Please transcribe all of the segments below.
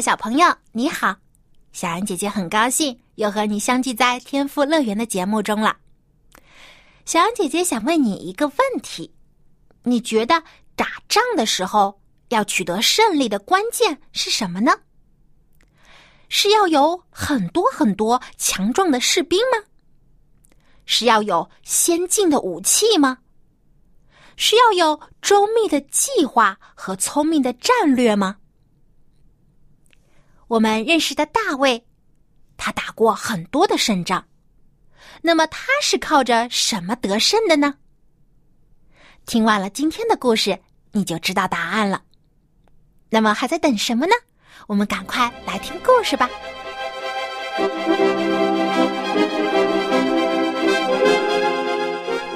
小朋友，你好！小安姐姐很高兴又和你相聚在天赋乐园的节目中了。小安姐姐想问你一个问题：你觉得打仗的时候要取得胜利的关键是什么呢？是要有很多很多强壮的士兵吗？是要有先进的武器吗？是要有周密的计划和聪明的战略吗？我们认识的大卫，他打过很多的胜仗。那么他是靠着什么得胜的呢？听完了今天的故事，你就知道答案了。那么还在等什么呢？我们赶快来听故事吧！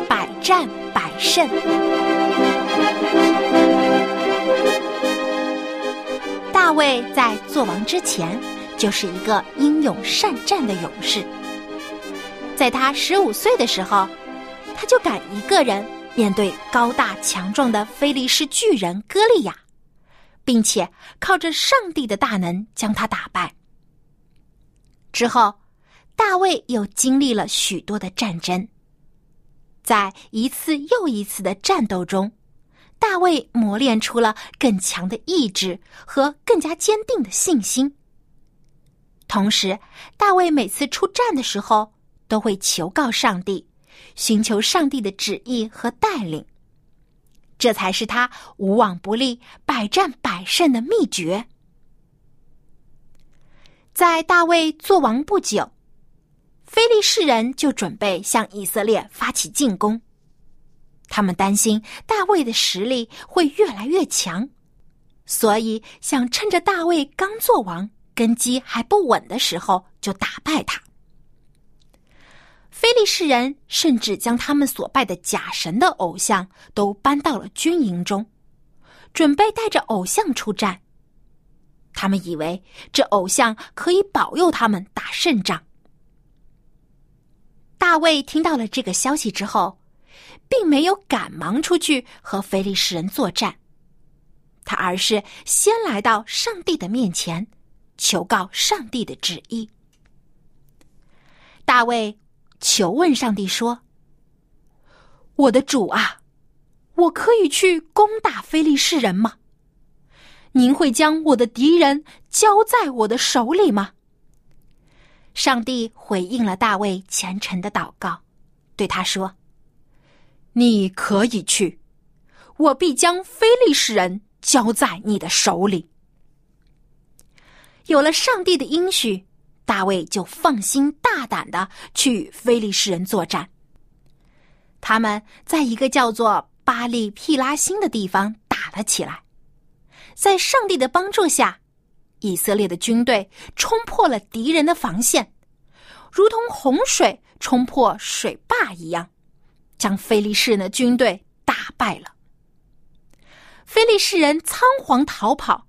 百战百胜。在做王之前，就是一个英勇善战的勇士。在他十五岁的时候，他就敢一个人面对高大强壮的菲利士巨人歌利亚，并且靠着上帝的大能将他打败。之后，大卫又经历了许多的战争，在一次又一次的战斗中。大卫磨练出了更强的意志和更加坚定的信心。同时，大卫每次出战的时候都会求告上帝，寻求上帝的旨意和带领。这才是他无往不利、百战百胜的秘诀。在大卫做王不久，非利士人就准备向以色列发起进攻。他们担心大卫的实力会越来越强，所以想趁着大卫刚做王、根基还不稳的时候就打败他。非利士人甚至将他们所拜的假神的偶像都搬到了军营中，准备带着偶像出战。他们以为这偶像可以保佑他们打胜仗。大卫听到了这个消息之后。并没有赶忙出去和非利士人作战，他而是先来到上帝的面前，求告上帝的旨意。大卫求问上帝说：“我的主啊，我可以去攻打非利士人吗？您会将我的敌人交在我的手里吗？”上帝回应了大卫虔诚的祷告，对他说。你可以去，我必将非利士人交在你的手里。有了上帝的应许，大卫就放心大胆的去与非利士人作战。他们在一个叫做巴利皮拉辛的地方打了起来，在上帝的帮助下，以色列的军队冲破了敌人的防线，如同洪水冲破水坝一样。将菲利士人的军队打败了，菲利士人仓皇逃跑，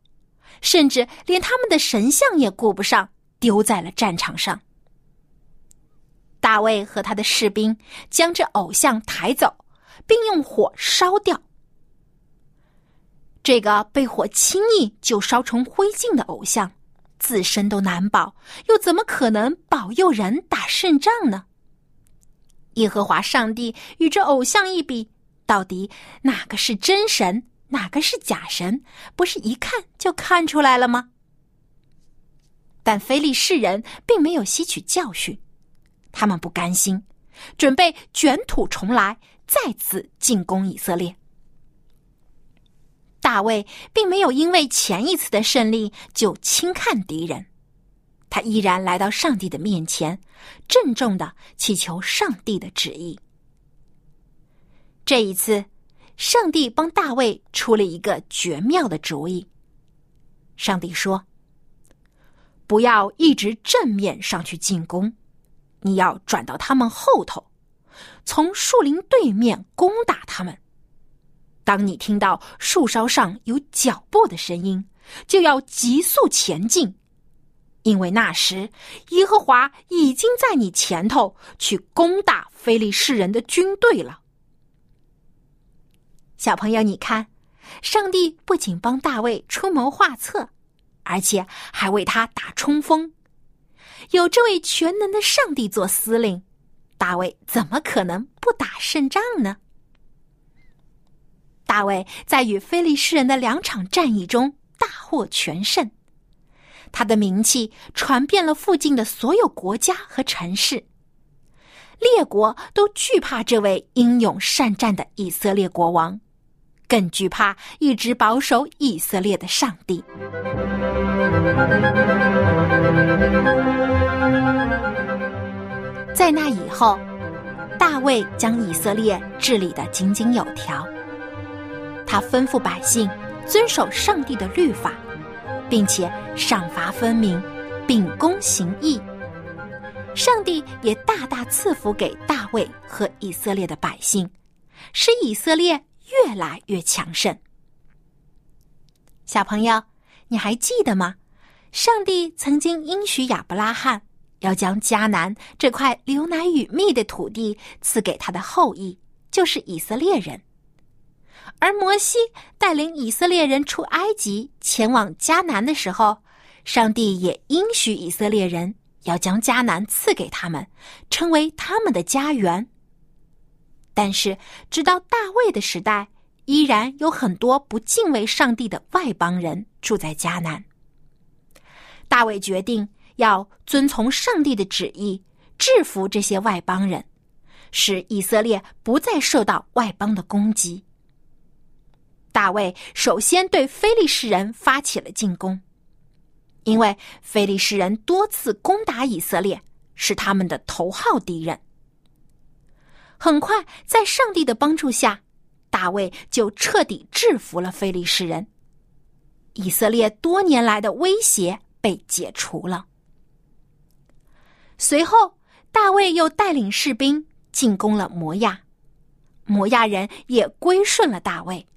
甚至连他们的神像也顾不上，丢在了战场上。大卫和他的士兵将这偶像抬走，并用火烧掉。这个被火轻易就烧成灰烬的偶像，自身都难保，又怎么可能保佑人打胜仗呢？耶和华上帝与这偶像一比，到底哪个是真神，哪个是假神？不是一看就看出来了吗？但非利士人并没有吸取教训，他们不甘心，准备卷土重来，再次进攻以色列。大卫并没有因为前一次的胜利就轻看敌人。他依然来到上帝的面前，郑重的祈求上帝的旨意。这一次，上帝帮大卫出了一个绝妙的主意。上帝说：“不要一直正面上去进攻，你要转到他们后头，从树林对面攻打他们。当你听到树梢上有脚步的声音，就要急速前进，因为那时耶和华已经在你前头去攻打非利士人的军队了。”小朋友，你看，上帝不仅帮大卫出谋划策，而且还为他打冲锋。有这位全能的上帝做司令，大卫怎么可能不打胜仗呢？大卫在与非利士人的两场战役中大获全胜，他的名气传遍了附近的所有国家和城市，列国都惧怕这位英勇善战的以色列国王。更惧怕一直保守以色列的上帝。在那以后，大卫将以色列治理得井井有条。他吩咐百姓遵守上帝的律法，并且赏罚分明，秉公行义。上帝也大大赐福给大卫和以色列的百姓，使以色列。越来越强盛。小朋友，你还记得吗？上帝曾经应许亚伯拉罕，要将迦南这块流奶与蜜的土地赐给他的后裔，就是以色列人。而摩西带领以色列人出埃及，前往迦南的时候，上帝也应许以色列人要将迦南赐给他们，成为他们的家园。但是，直到大卫的时代，依然有很多不敬畏上帝的外邦人住在迦南。大卫决定要遵从上帝的旨意，制服这些外邦人，使以色列不再受到外邦的攻击。大卫首先对非利士人发起了进攻，因为非利士人多次攻打以色列，是他们的头号敌人。很快，在上帝的帮助下，大卫就彻底制服了非利士人。以色列多年来的威胁被解除了。随后，大卫又带领士兵进攻了摩亚，摩亚人也归顺了大卫。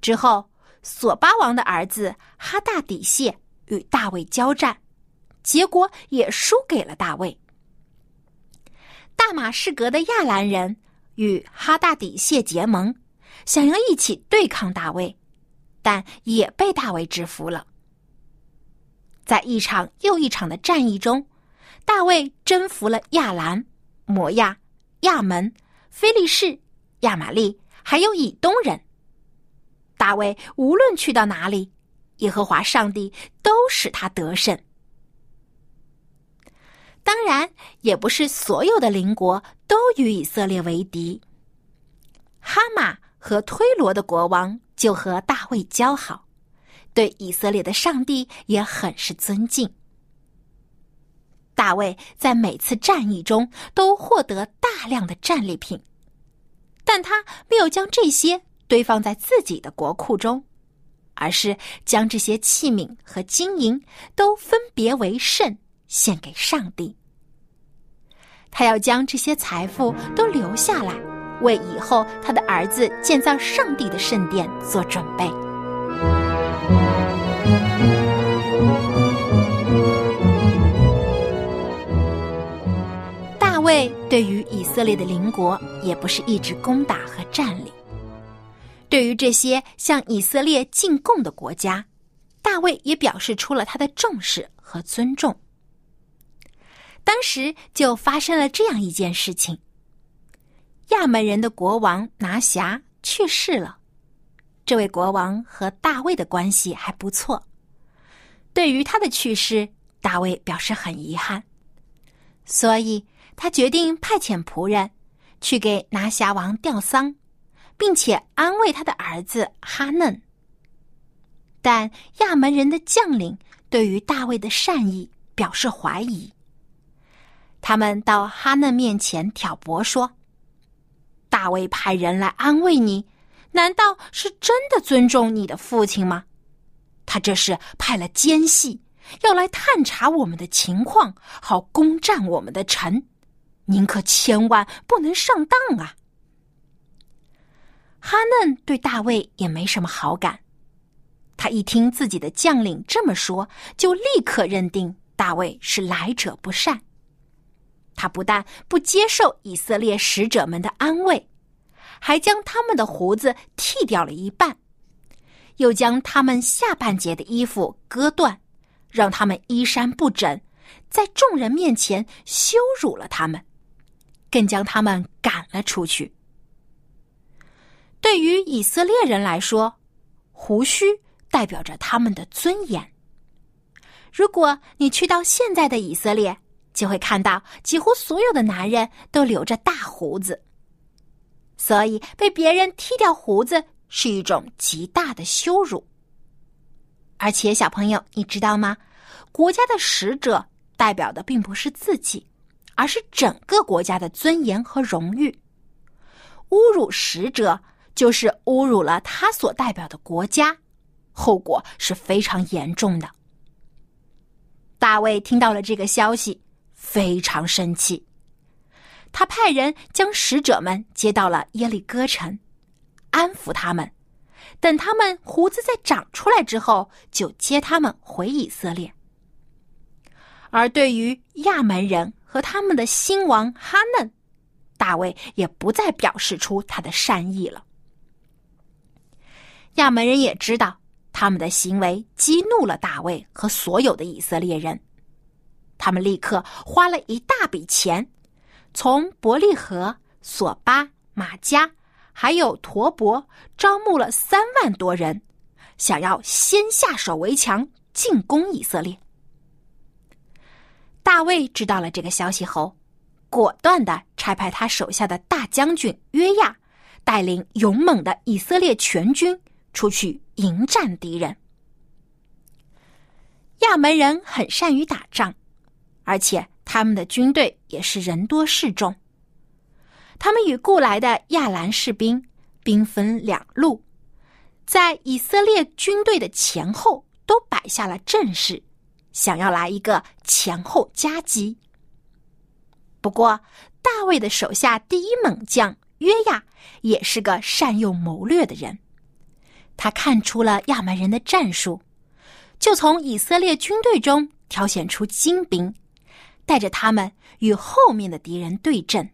之后，索巴王的儿子哈大底谢与大卫交战，结果也输给了大卫。大马士革的亚兰人与哈大底谢结盟，想要一起对抗大卫，但也被大卫制服了。在一场又一场的战役中，大卫征服了亚兰、摩亚、亚门、菲利士、亚玛利，还有以东人。大卫无论去到哪里，耶和华上帝都使他得胜。当然，也不是所有的邻国都与以色列为敌。哈马和推罗的国王就和大卫交好，对以色列的上帝也很是尊敬。大卫在每次战役中都获得大量的战利品，但他没有将这些堆放在自己的国库中，而是将这些器皿和金银都分别为圣。献给上帝，他要将这些财富都留下来，为以后他的儿子建造上帝的圣殿做准备。大卫对于以色列的邻国也不是一直攻打和占领，对于这些向以色列进贡的国家，大卫也表示出了他的重视和尊重。当时就发生了这样一件事情：亚门人的国王拿辖去世了。这位国王和大卫的关系还不错，对于他的去世，大卫表示很遗憾，所以他决定派遣仆人去给拿辖王吊丧，并且安慰他的儿子哈嫩。但亚门人的将领对于大卫的善意表示怀疑。他们到哈嫩面前挑拨说：“大卫派人来安慰你，难道是真的尊重你的父亲吗？他这是派了奸细，要来探查我们的情况，好攻占我们的城。您可千万不能上当啊！哈嫩对大卫也没什么好感，他一听自己的将领这么说，就立刻认定大卫是来者不善。他不但不接受以色列使者们的安慰，还将他们的胡子剃掉了一半，又将他们下半截的衣服割断，让他们衣衫不整，在众人面前羞辱了他们，更将他们赶了出去。对于以色列人来说，胡须代表着他们的尊严。如果你去到现在的以色列，就会看到几乎所有的男人都留着大胡子，所以被别人剃掉胡子是一种极大的羞辱。而且，小朋友，你知道吗？国家的使者代表的并不是自己，而是整个国家的尊严和荣誉。侮辱使者就是侮辱了他所代表的国家，后果是非常严重的。大卫听到了这个消息。非常生气，他派人将使者们接到了耶利哥城，安抚他们，等他们胡子再长出来之后，就接他们回以色列。而对于亚门人和他们的新王哈嫩，大卫也不再表示出他的善意了。亚门人也知道他们的行为激怒了大卫和所有的以色列人。他们立刻花了一大笔钱，从伯利河、索巴、马加，还有陀伯，招募了三万多人，想要先下手为强，进攻以色列。大卫知道了这个消息后，果断的差派他手下的大将军约亚，带领勇猛的以色列全军出去迎战敌人。亚门人很善于打仗。而且他们的军队也是人多势众。他们与雇来的亚兰士兵兵分两路，在以色列军队的前后都摆下了阵势，想要来一个前后夹击。不过，大卫的手下第一猛将约亚也是个善用谋略的人，他看出了亚门人的战术，就从以色列军队中挑选出精兵。带着他们与后面的敌人对阵，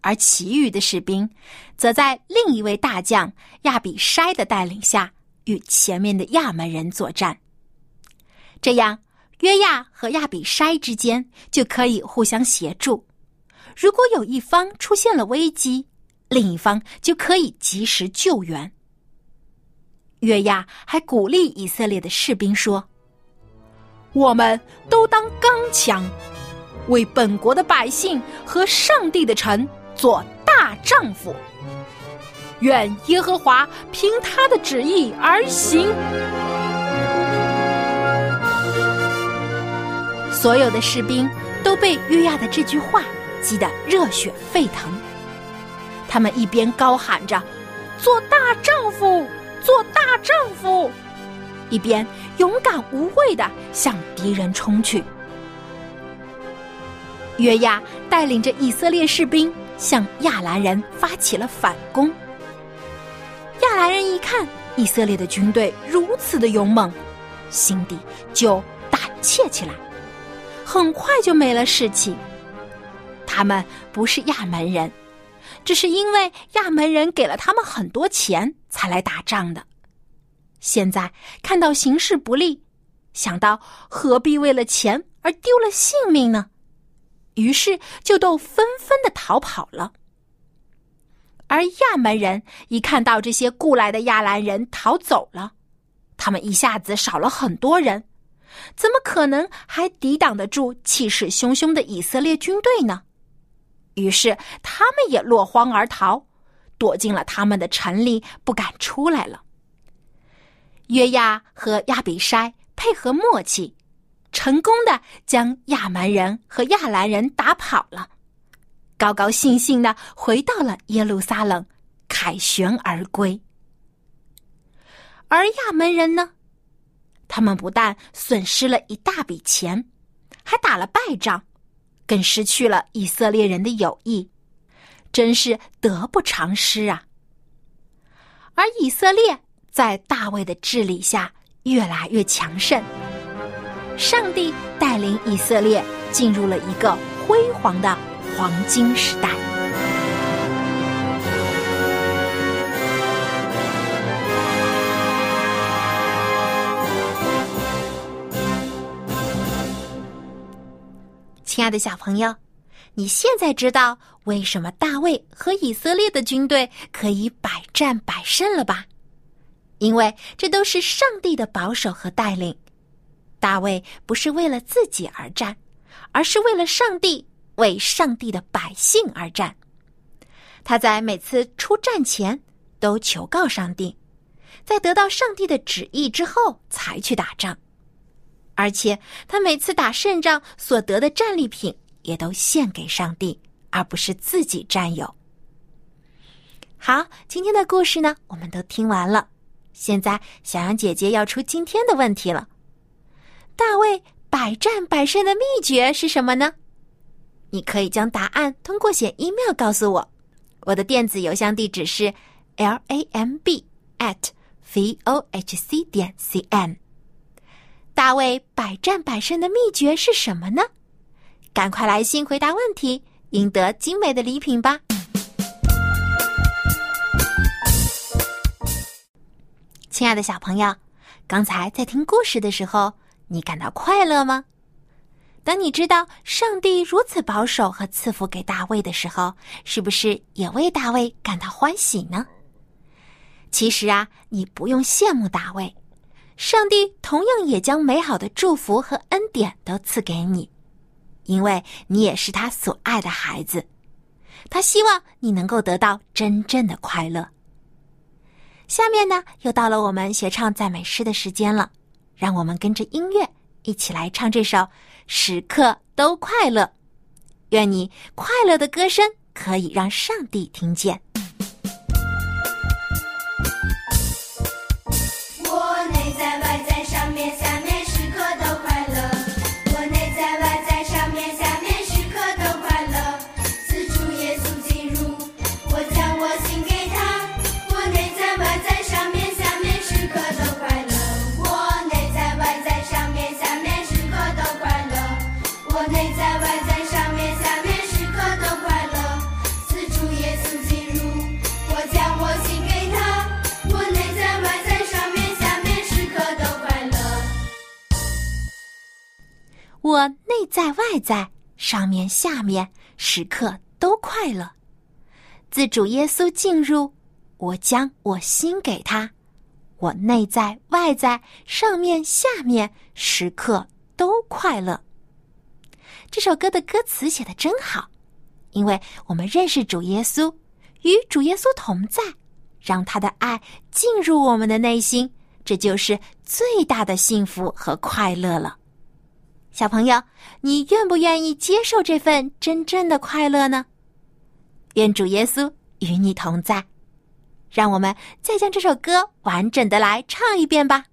而其余的士兵则在另一位大将亚比筛的带领下与前面的亚门人作战。这样，约亚和亚比筛之间就可以互相协助。如果有一方出现了危机，另一方就可以及时救援。约亚还鼓励以色列的士兵说：“我们都当刚强。”为本国的百姓和上帝的臣做大丈夫，愿耶和华凭他的旨意而行。所有的士兵都被约亚的这句话激得热血沸腾，他们一边高喊着“做大丈夫，做大丈夫”，一边勇敢无畏的向敌人冲去。约亚带领着以色列士兵向亚兰人发起了反攻。亚兰人一看以色列的军队如此的勇猛，心底就胆怯起来，很快就没了士气。他们不是亚门人，只是因为亚门人给了他们很多钱才来打仗的。现在看到形势不利，想到何必为了钱而丢了性命呢？于是就都纷纷的逃跑了。而亚门人一看到这些雇来的亚兰人逃走了，他们一下子少了很多人，怎么可能还抵挡得住气势汹汹的以色列军队呢？于是他们也落荒而逃，躲进了他们的城里，不敢出来了。约亚和亚比筛配合默契。成功的将亚蛮人和亚兰人打跑了，高高兴兴的回到了耶路撒冷，凯旋而归。而亚门人呢，他们不但损失了一大笔钱，还打了败仗，更失去了以色列人的友谊，真是得不偿失啊！而以色列在大卫的治理下越来越强盛，上帝带领以色列进入了一个辉煌的黄金时代。亲爱的小朋友，你现在知道为什么大卫和以色列的军队可以百战百胜了吧？因为这都是上帝的保守和带领。大卫不是为了自己而战，而是为了上帝，为上帝的百姓而战。他在每次出战前都求告上帝，在得到上帝的旨意之后才去打仗。而且他每次打胜仗所得的战利品也都献给上帝，而不是自己占有。好，今天的故事呢，我们都听完了。现在小羊姐姐要出今天的问题了：大卫百战百胜的秘诀是什么呢？你可以将答案通过写 email 告诉我，我的电子邮箱地址是 l a m b at v o h c 点 c n。大卫百战百胜的秘诀是什么呢？赶快来信回答问题，赢得精美的礼品吧！亲爱的小朋友，刚才在听故事的时候，你感到快乐吗？当你知道上帝如此保守和赐福给大卫的时候，是不是也为大卫感到欢喜呢？其实啊，你不用羡慕大卫。上帝同样也将美好的祝福和恩典都赐给你，因为你也是他所爱的孩子。他希望你能够得到真正的快乐。下面呢，又到了我们学唱赞美诗的时间了，让我们跟着音乐一起来唱这首《时刻都快乐》。愿你快乐的歌声可以让上帝听见。在上面下面时刻都快乐，自主耶稣进入，我将我心给他，我内在外在上面下面时刻都快乐。这首歌的歌词写的真好，因为我们认识主耶稣，与主耶稣同在，让他的爱进入我们的内心，这就是最大的幸福和快乐了。小朋友，你愿不愿意接受这份真正的快乐呢？愿主耶稣与你同在。让我们再将这首歌完整的来唱一遍吧。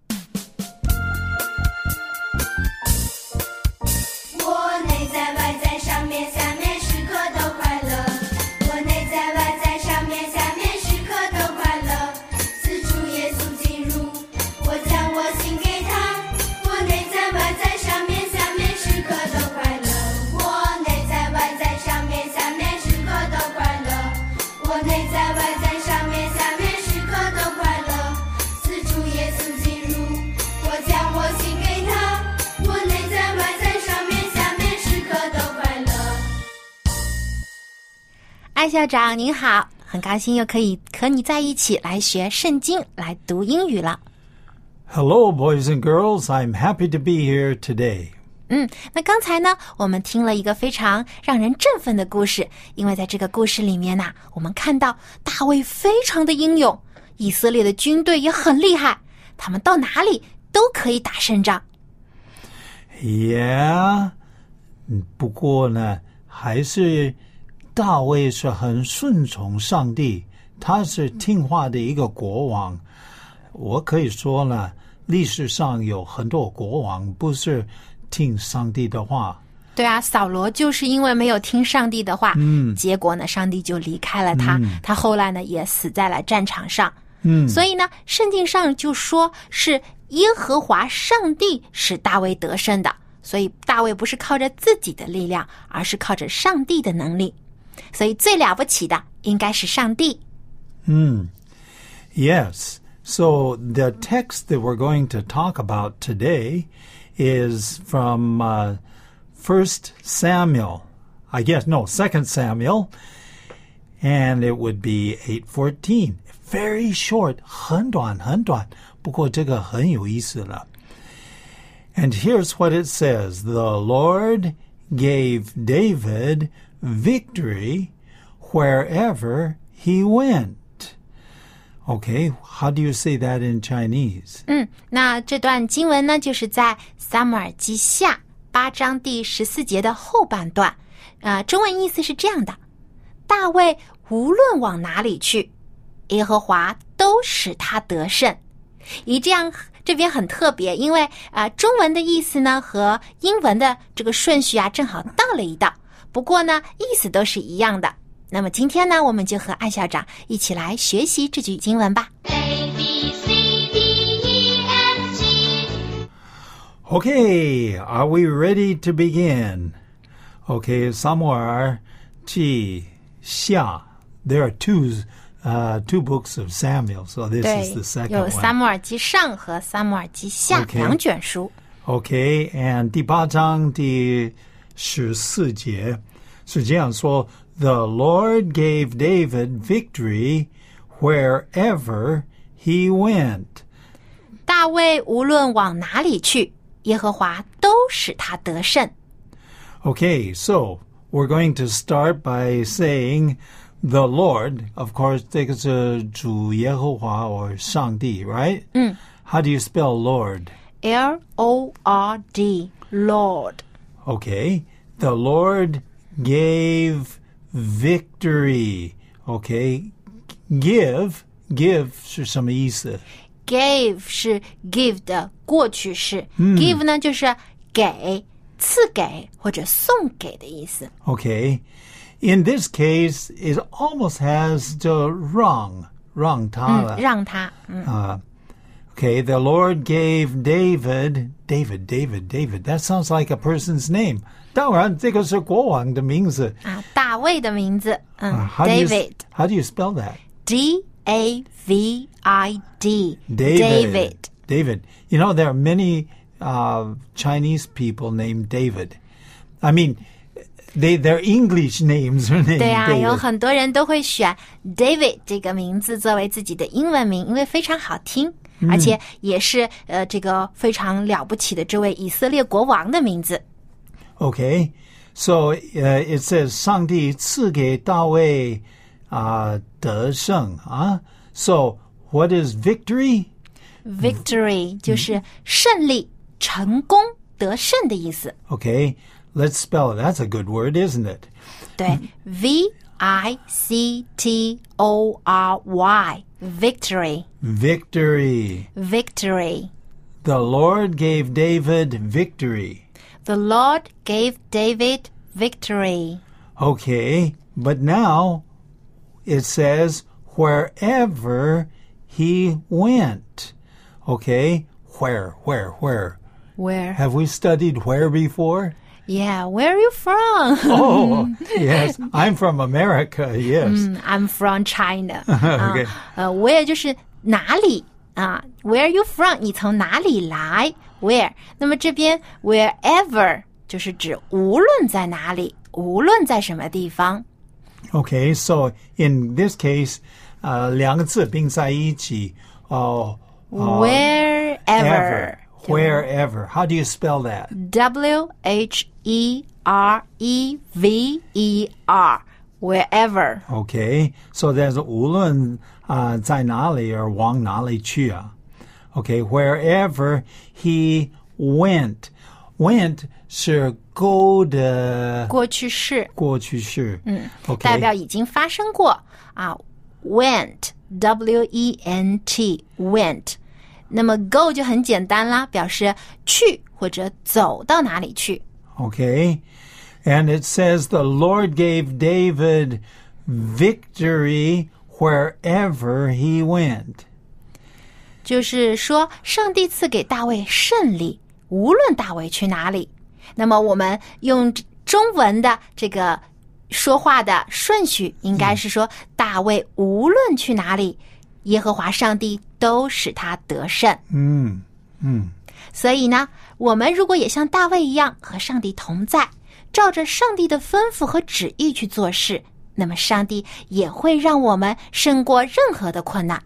艾校长您好，很高兴又可以和你在一起来学圣经，来读英语了。Hello, boys and girls. I'm happy to be here today. 嗯，那刚才呢，我们听了一个非常让人振奋的故事，因为在这个故事里面呢，我们看到大卫非常的英勇，以色列的军队也很厉害，他们到哪里都可以打胜仗。Yeah，不过呢，还是。大卫是很顺从上帝，他是听话的一个国王。我可以说呢，历史上有很多国王不是听上帝的话。对啊，扫罗就是因为没有听上帝的话，嗯结果呢，上帝就离开了他，他后来呢也死在了战场上。嗯所以呢，圣经上就说是耶和华上帝使大卫得胜的，所以大卫不是靠着自己的力量，而是靠着上帝的能力。所以最了不起的应该是上帝。 Yes. So the text that we're going to talk about today is from uh, First Samuel. I guess no, Second Samuel, and it would be eight fourteen. Very short, 很短很短，不过这个很有意思了。And here's what it says: The Lord gave David victory wherever he went. Okay, how do you say that in Chinese? 嗯，那这段经文呢，就是在撒母耳记下八章第十四节的后半段。啊、中文意思是这样的：大卫无论往哪里去，耶和华都使他得胜。一这样这边很特别，因为啊、中文的意思呢和英文的这个顺序啊正好倒了一道，不过呢意思都是一样的。那么今天呢，我们就和艾校长一起来学习这句经文吧。A B C D E F G Okay, are we ready to begin? Okay, somewhere, Ji, Xia. There are two, uh, two books of Samuel, so this 对 is the，second 有 one. 撒母耳记上和撒母耳记下两卷书。Okay, and 第八章第十四节是这样说：The Lord gave David victory wherever he went. 大卫无论往哪里去，耶和华都使他得胜。 Okay, so we're going to start by saying the Lord. Of course, 这个是主耶和华 or 上帝, right? How do you spell Lord? L O R D Lord， Okay, the Lord gave victory. Okay, give give 是什么意思？ gave 是 give 的过去式、g i v e 呢就是给、赐给或者送给的意思。 Okay, in this case, it almost has the wrong wrong 他了。让他，嗯， Okay, the Lord gave David, David, David, David. That sounds like a person's name. 当然，这个是国王的名字。啊，大卫的名字，嗯、 Uh, how do you David how do you spell that? D A V I D David. David. You know there are many uh, Chinese people named David. I mean, they their English names are named 对啊，有 David. 很多人都会选 David 这个名字作为自己的英文名，因为非常好听， 而且也是呃这个非常了不起的这位以色列国王的名字。 Okay, so uh, it says 上帝赐给大卫啊、得胜啊。So what is victory? Victory 就是胜利、成功、得胜的意思。 Okay, let's spell it. That's a good word, isn't it? 对，V I C T O R Y，victory，victory。 Victory. Victory. Victory. The Lord gave David victory. The Lord gave David victory. Okay, but now it says wherever he went. Okay, where, where, where? Where? Have we studied where before? Yeah, where are you from? Oh, yes. I'm from America, yes. I'm from China. 啊 Okay. 呃，where 就是哪里啊？Where are you from？你从哪里来？Where？那么这边 wherever 就是指无论在哪里，无论在什么地方。 Okay, so in this case, uh, 两个字并在一起. Oh, Wherever. ever. Wherever. How do you spell that? W H E R E V E R. Wherever. Okay, so there's 无论啊、在哪里而往哪里去啊。Okay, wherever he went, went 是 go 的过去式，过去式。嗯 OK 代表已经发生过啊。Went, W E N T, went。那么 go 就很简单啦，表示去或者走到哪里去。 Okay. And it says the Lord gave David victory wherever he went. 就是说，上帝赐给大卫胜利，无论大卫去哪里。那么，我们用中文的这个说话的顺序，应该是说，大卫无论去哪里，耶和华上帝都使他得胜。Mm. Mm. 所以呢，我们如果也像大卫一样和上帝同在，照着上帝的吩咐和旨意去做事，那么上帝也会让我们胜过任何的困难。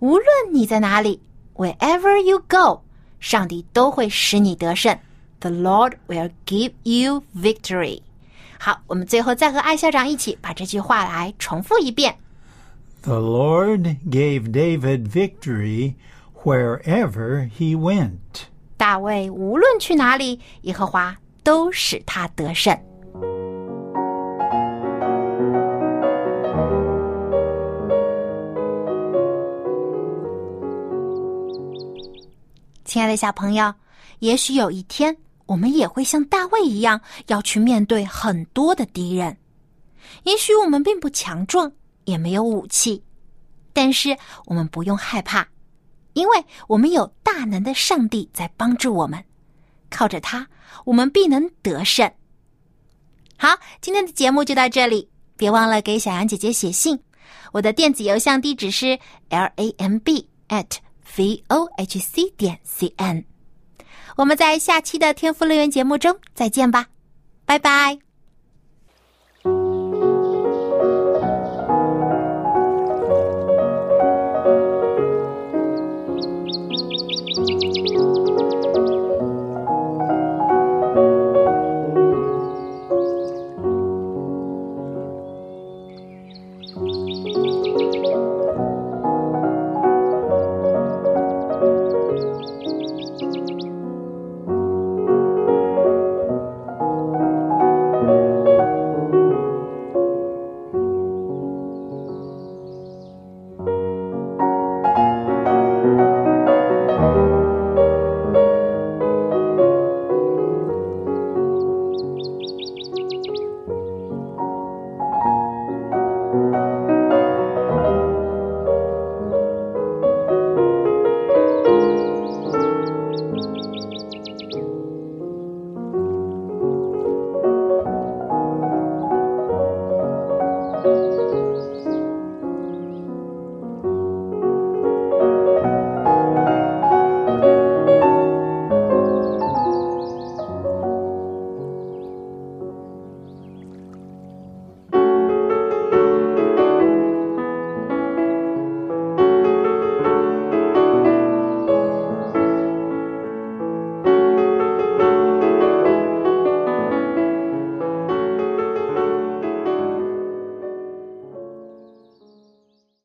无论你在哪里，wherever you go，上帝都会使你得胜。The Lord will give you victory。好，我们最后再和艾校长一起把这句话来重复一遍。The Lord gave David victory wherever he went. 大卫无论去哪里，耶和华都使他得胜。亲爱的小朋友，也许有一天，我们也会像大卫一样，要去面对很多的敌人。也许我们并不强壮，也没有武器，但是我们不用害怕，因为我们有大能的上帝在帮助我们，靠着他，我们必能得胜。好，今天的节目就到这里，别忘了给小羊姐姐写信，我的电子邮箱地址是 l a m b at v o h c 点 c n。我们在下期的天赋乐园节目中再见吧，拜拜。